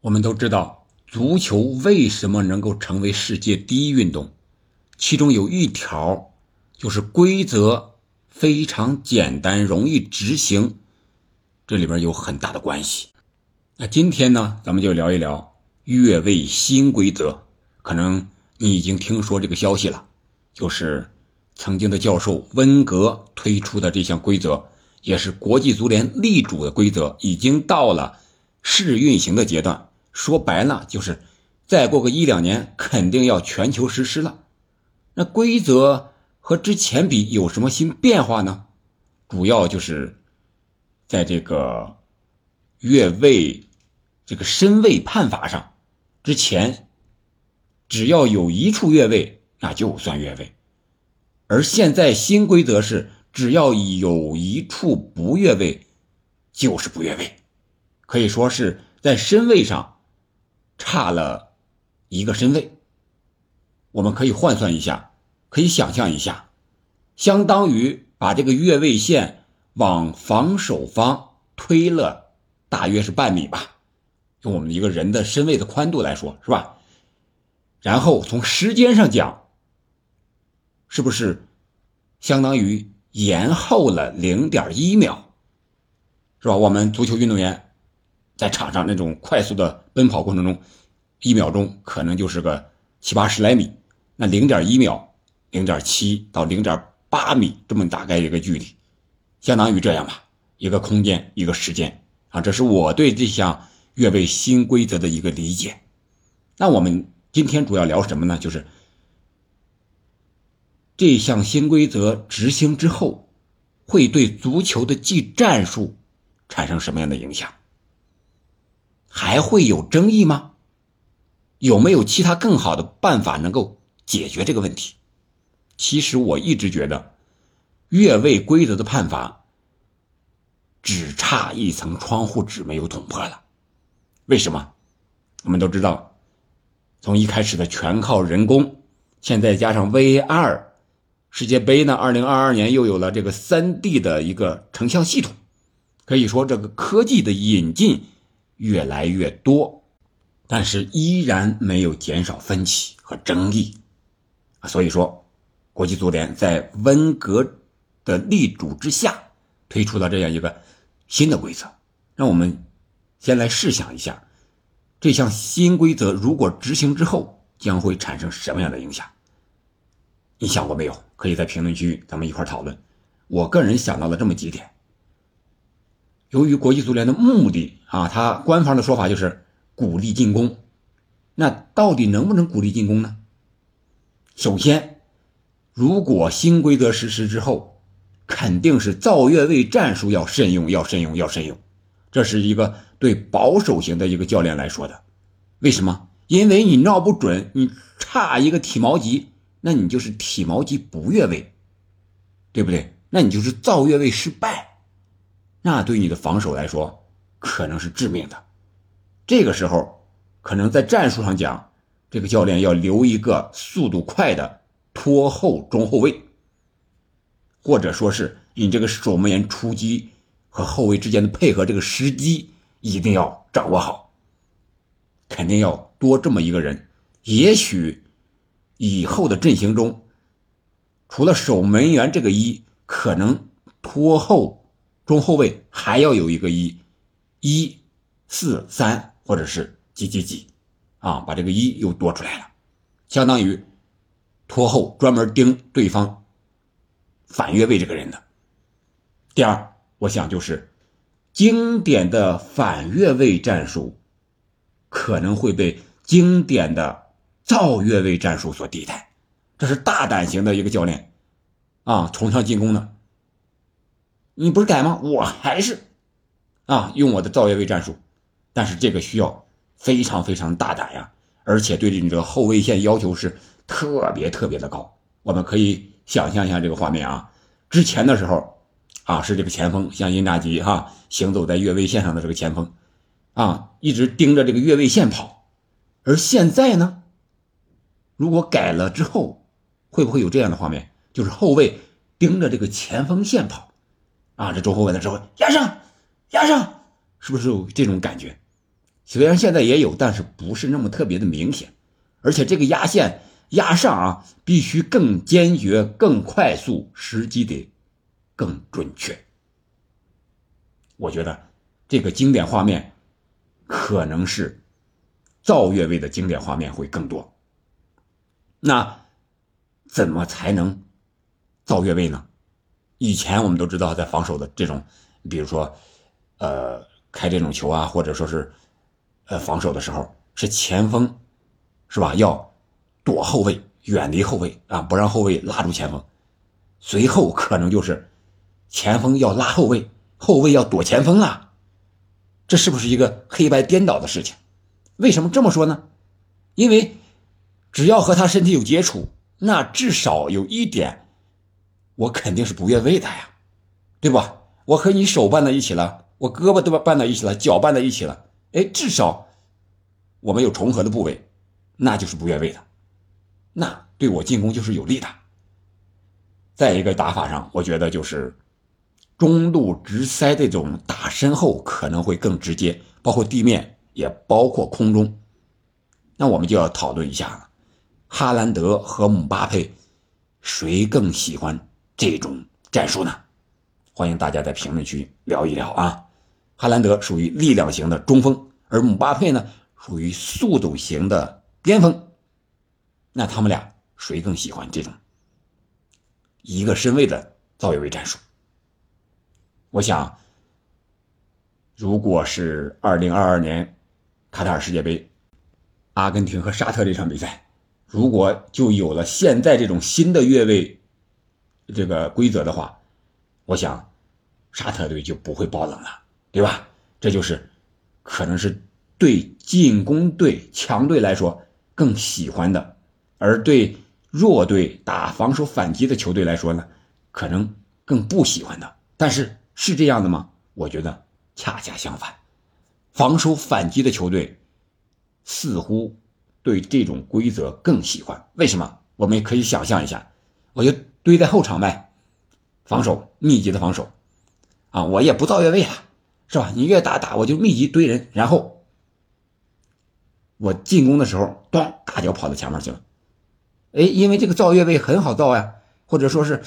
我们都知道，足球为什么能够成为世界第一运动？其中有一条就是规则非常简单，容易执行，这里边有很大的关系。那今天呢，咱们就聊一聊越位新规则。可能你已经听说这个消息了，就是曾经的教授温格推出的这项规则，也是国际足联力主的规则，已经到了试运行的阶段。说白了就是，再过个一两年，肯定要全球实施了。那规则和之前比有什么新变化呢？主要就是在这个越位、这个身位判罚上，之前只要有一处越位，那就算越位；而现在新规则是，只要有一处不越位，就是不越位。可以说是在身位上。差了一个身位，我们可以换算一下，可以想象一下，相当于把这个越位线往防守方推了大约是半米吧，用我们一个人的身位的宽度来说，是吧？然后从时间上讲，是不是相当于延后了零点一秒，是吧？我们足球运动员。在场上那种快速的奔跑过程中，一秒钟可能就是个七八十来米，那零点一秒，零点七到零点八米这么大概一个距离，相当于这样吧，一个空间一个时间啊，这是我对这项越位新规则的一个理解。那我们今天主要聊什么呢？就是这项新规则执行之后，会对足球的技战术产生什么样的影响？还会有争议吗？有没有其他更好的办法能够解决这个问题？其实我一直觉得，越位规则的判罚只差一层窗户纸没有捅破了。为什么？我们都知道，从一开始的全靠人工，现在加上 VR，世界杯呢，二零二二年又有了这个三 D 的一个成像系统，可以说这个科技的引进。越来越多，但是依然没有减少分歧和争议啊！所以说，国际足联在温格的力主之下，推出了这样一个新的规则。让我们先来试想一下，这项新规则如果执行之后，将会产生什么样的影响？你想过没有？可以在评论区咱们一块讨论。我个人想到了这么几点。由于国际足联的目的啊，他官方的说法就是鼓励进攻。那到底能不能鼓励进攻呢？首先，如果新规则实施之后，肯定是造越位战术要慎用，要慎用，要慎用。这是一个对保守型的一个教练来说的。为什么？因为你闹不准，你差一个体毛级，那你就是体毛级不越位，对不对？那你就是造越位失败。那对你的防守来说可能是致命的。这个时候，可能在战术上讲，这个教练要留一个速度快的拖后中后卫，或者说是你这个守门员出击和后卫之间的配合，这个时机一定要掌握好。肯定要多这么一个人。也许以后的阵型中，除了守门员这个一，可能拖后。中后卫还要有一个一，一四三或者是几几几，啊，把这个一又多出来了，相当于拖后专门盯对方反越位这个人的。第二，我想就是经典的反越位战术可能会被经典的造越位战术所替代，这是大胆型的一个教练啊，崇尚进攻的。你不是改吗？我还是，啊，用我的造越位战术，但是这个需要非常非常大胆呀，而且对你这个后卫线要求是特别特别的高。我们可以想象一下这个画面啊，之前的时候，啊是这个前锋像因扎吉哈行走在越位线上的这个前锋，啊一直盯着这个越位线跑，而现在呢，如果改了之后，会不会有这样的画面？就是后卫盯着这个前锋线跑。啊，这中后卫的时候压上，压上，是不是有这种感觉？虽然现在也有，但是不是那么特别的明显。而且这个压线压上啊，必须更坚决、更快速，时机得更准确。我觉得这个经典画面可能是赵越位的经典画面会更多。那怎么才能造越位呢？以前我们都知道，在防守的这种，比如说，呃，开这种球啊，或者说是，呃，防守的时候，是前锋，是吧？要躲后卫，远离后卫啊，不让后卫拉住前锋。随后可能就是前锋要拉后卫，后卫要躲前锋了。这是不是一个黑白颠倒的事情？为什么这么说呢？因为只要和他身体有接触，那至少有一点。我肯定是不越位的呀，对吧？我和你手拌在一起了，我胳膊都绊在一起了，脚绊在一起了，哎，至少我们有重合的部位，那就是不越位的，那对我进攻就是有利的。再一个打法上，我觉得就是中路直塞这种打身后可能会更直接，包括地面也包括空中。那我们就要讨论一下了，哈兰德和姆巴佩谁更喜欢？这种战术呢，欢迎大家在评论区聊一聊啊。哈兰德属于力量型的中锋，而姆巴佩呢属于速度型的边锋。那他们俩谁更喜欢这种一个身位的造越位战术？我想，如果是二零二二年卡塔尔世界杯，阿根廷和沙特这场比赛，如果就有了现在这种新的越位。这个规则的话，我想沙特队就不会爆冷了，对吧？这就是可能是对进攻队强队来说更喜欢的，而对弱队打防守反击的球队来说呢，可能更不喜欢的。但是是这样的吗？我觉得恰恰相反，防守反击的球队似乎对这种规则更喜欢。为什么？我们可以想象一下，我就。堆在后场外，防守密集的防守，啊，我也不造越位了，是吧？你越打打，我就密集堆人，然后我进攻的时候，咣，大脚跑到前面去了。哎，因为这个造越位很好造呀，或者说是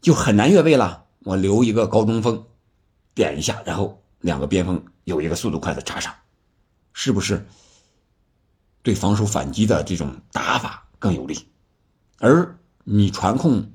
就很难越位了。我留一个高中锋，点一下，然后两个边锋有一个速度快的插上，是不是对防守反击的这种打法更有利？而你传控。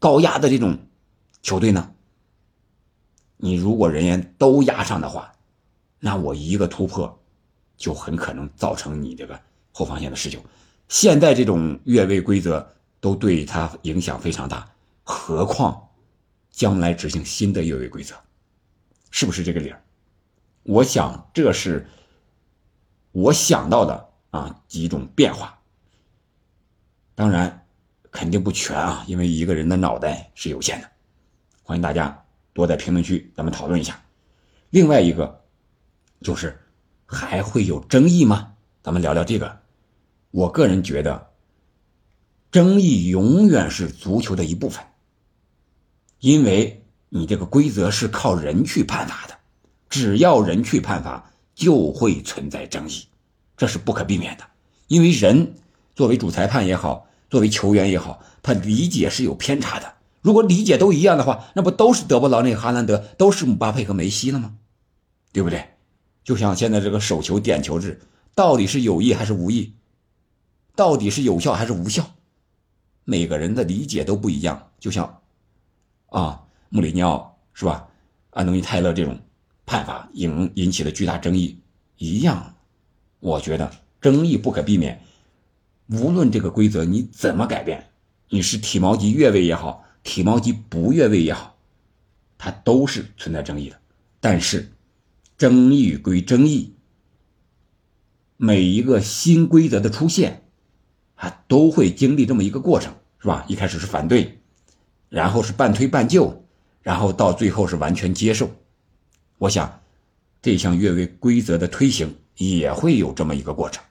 高压的这种球队呢，你如果人员都压上的话，那我一个突破就很可能造成你这个后防线的失球。现在这种越位规则都对他影响非常大，何况将来执行新的越位规则，是不是这个理儿？我想这是我想到的啊几种变化，当然。肯定不全啊，因为一个人的脑袋是有限的。欢迎大家多在评论区咱们讨论一下。另外一个就是还会有争议吗？咱们聊聊这个。我个人觉得，争议永远是足球的一部分，因为你这个规则是靠人去判罚的，只要人去判罚，就会存在争议，这是不可避免的。因为人作为主裁判也好。作为球员也好，他理解是有偏差的。如果理解都一样的话，那不都是德布劳内、哈兰德，都是姆巴佩和梅西了吗？对不对？就像现在这个手球点球制，到底是有意还是无意？到底是有效还是无效？每个人的理解都不一样。就像啊，穆里尼奥是吧？安东尼泰勒这种判罚引引起了巨大争议一样，我觉得争议不可避免。无论这个规则你怎么改变，你是体毛级越位也好，体毛级不越位也好，它都是存在争议的。但是，争议归争议，每一个新规则的出现，啊都会经历这么一个过程，是吧？一开始是反对，然后是半推半就，然后到最后是完全接受。我想，这项越位规则的推行也会有这么一个过程，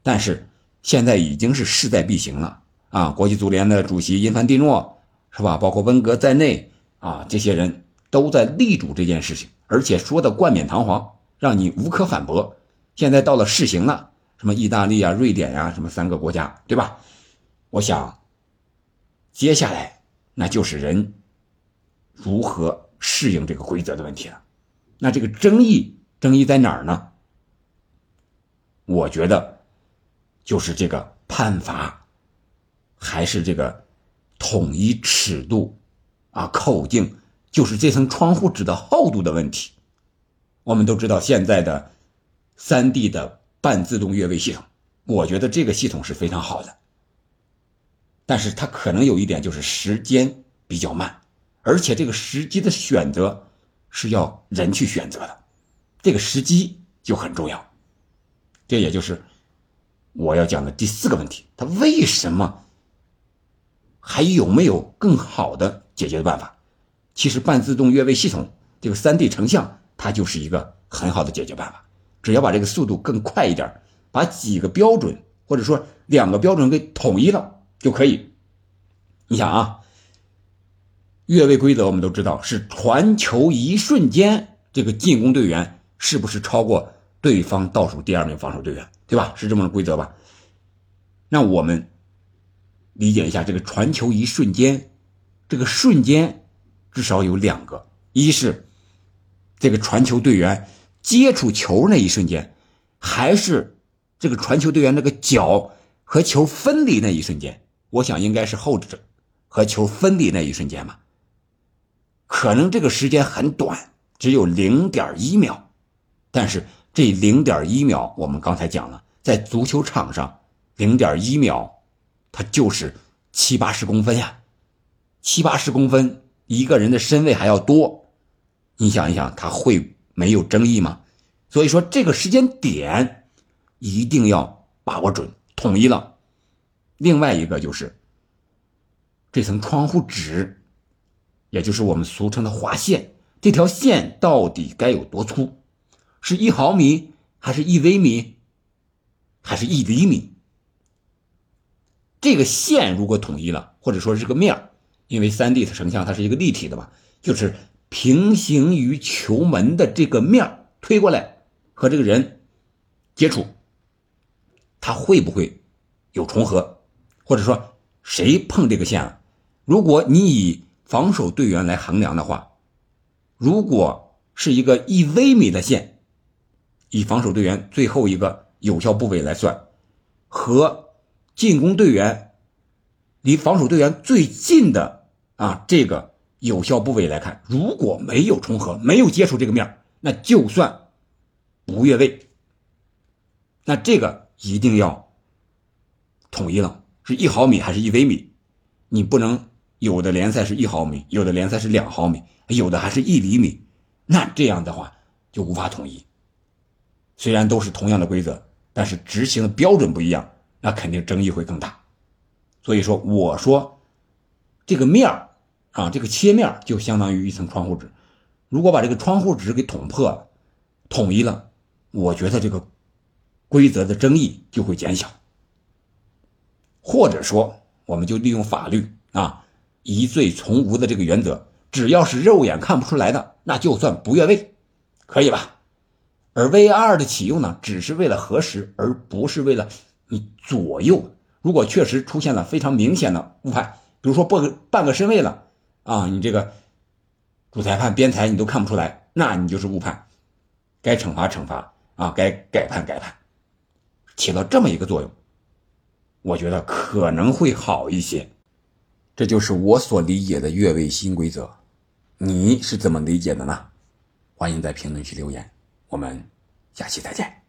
但是。现在已经是势在必行了啊！国际足联的主席因凡蒂诺是吧？包括温格在内啊，这些人都在力主这件事情，而且说的冠冕堂皇，让你无可反驳。现在到了试行了，什么意大利啊、瑞典呀，什么三个国家，对吧？我想，接下来那就是人如何适应这个规则的问题了。那这个争议，争议在哪儿呢？我觉得，就是这个判罚，还是这个统一尺度啊、口径，就是这层窗户纸的厚度的问题。我们都知道现在的三 D 的半自动越位系统，我觉得这个系统是非常好的，但是它可能有一点就是时间比较慢，而且这个时机的选择是要人去选择的，这个时机就很重要。这也就是我要讲的第四个问题：它为什么还有没有更好的解决的办法？其实半自动越位系统这个三 D 成像，它就是一个很好的解决办法。只要把这个速度更快一点，把几个标准或者说两个标准给统一了就可以。你想啊，越位规则我们都知道是传球一瞬间，这个进攻队员是不是超过？对方倒数第二名防守队员，对吧？是这么个规则吧？那我们理解一下这个传球一瞬间，这个瞬间至少有两个：一是这个传球队员接触球那一瞬间，还是这个传球队员那个脚和球分离那一瞬间？我想应该是后者，和球分离那一瞬间吧。可能这个时间很短，只有零点一秒，但是。这零点一秒，我们刚才讲了，在足球场上，零点一秒，它就是七八十公分呀，七八十公分，一个人的身位还要多，你想一想，他会没有争议吗？所以说，这个时间点一定要把握准，统一了。另外一个就是这层窗户纸，也就是我们俗称的划线，这条线到底该有多粗？是一毫米，还是一微米，还是一厘米？这个线如果统一了，或者说这个面因为三 D 的成像它是一个立体的嘛，就是平行于球门的这个面推过来和这个人接触，它会不会有重合？或者说谁碰这个线了？如果你以防守队员来衡量的话，如果是一个一微米的线。以防守队员最后一个有效部位来算，和进攻队员离防守队员最近的啊这个有效部位来看，如果没有重合，没有接触这个面那就算不越位。那这个一定要统一了，是一毫米还是一微米？你不能有的联赛是一毫米，有的联赛是两毫米，有的还是一厘米，那这样的话就无法统一。虽然都是同样的规则，但是执行的标准不一样，那肯定争议会更大。所以说，我说这个面儿啊，这个切面就相当于一层窗户纸。如果把这个窗户纸给捅破了、统一了，我觉得这个规则的争议就会减小。或者说，我们就利用法律啊，疑罪从无的这个原则，只要是肉眼看不出来的，那就算不越位，可以吧？而 VR 的启用呢，只是为了核实，而不是为了你左右。如果确实出现了非常明显的误判，比如说半个半个身位了啊，你这个主裁判、边裁你都看不出来，那你就是误判，该惩罚惩罚啊，该改判改判，起到这么一个作用，我觉得可能会好一些。这就是我所理解的越位新规则，你是怎么理解的呢？欢迎在评论区留言。我们下期再见。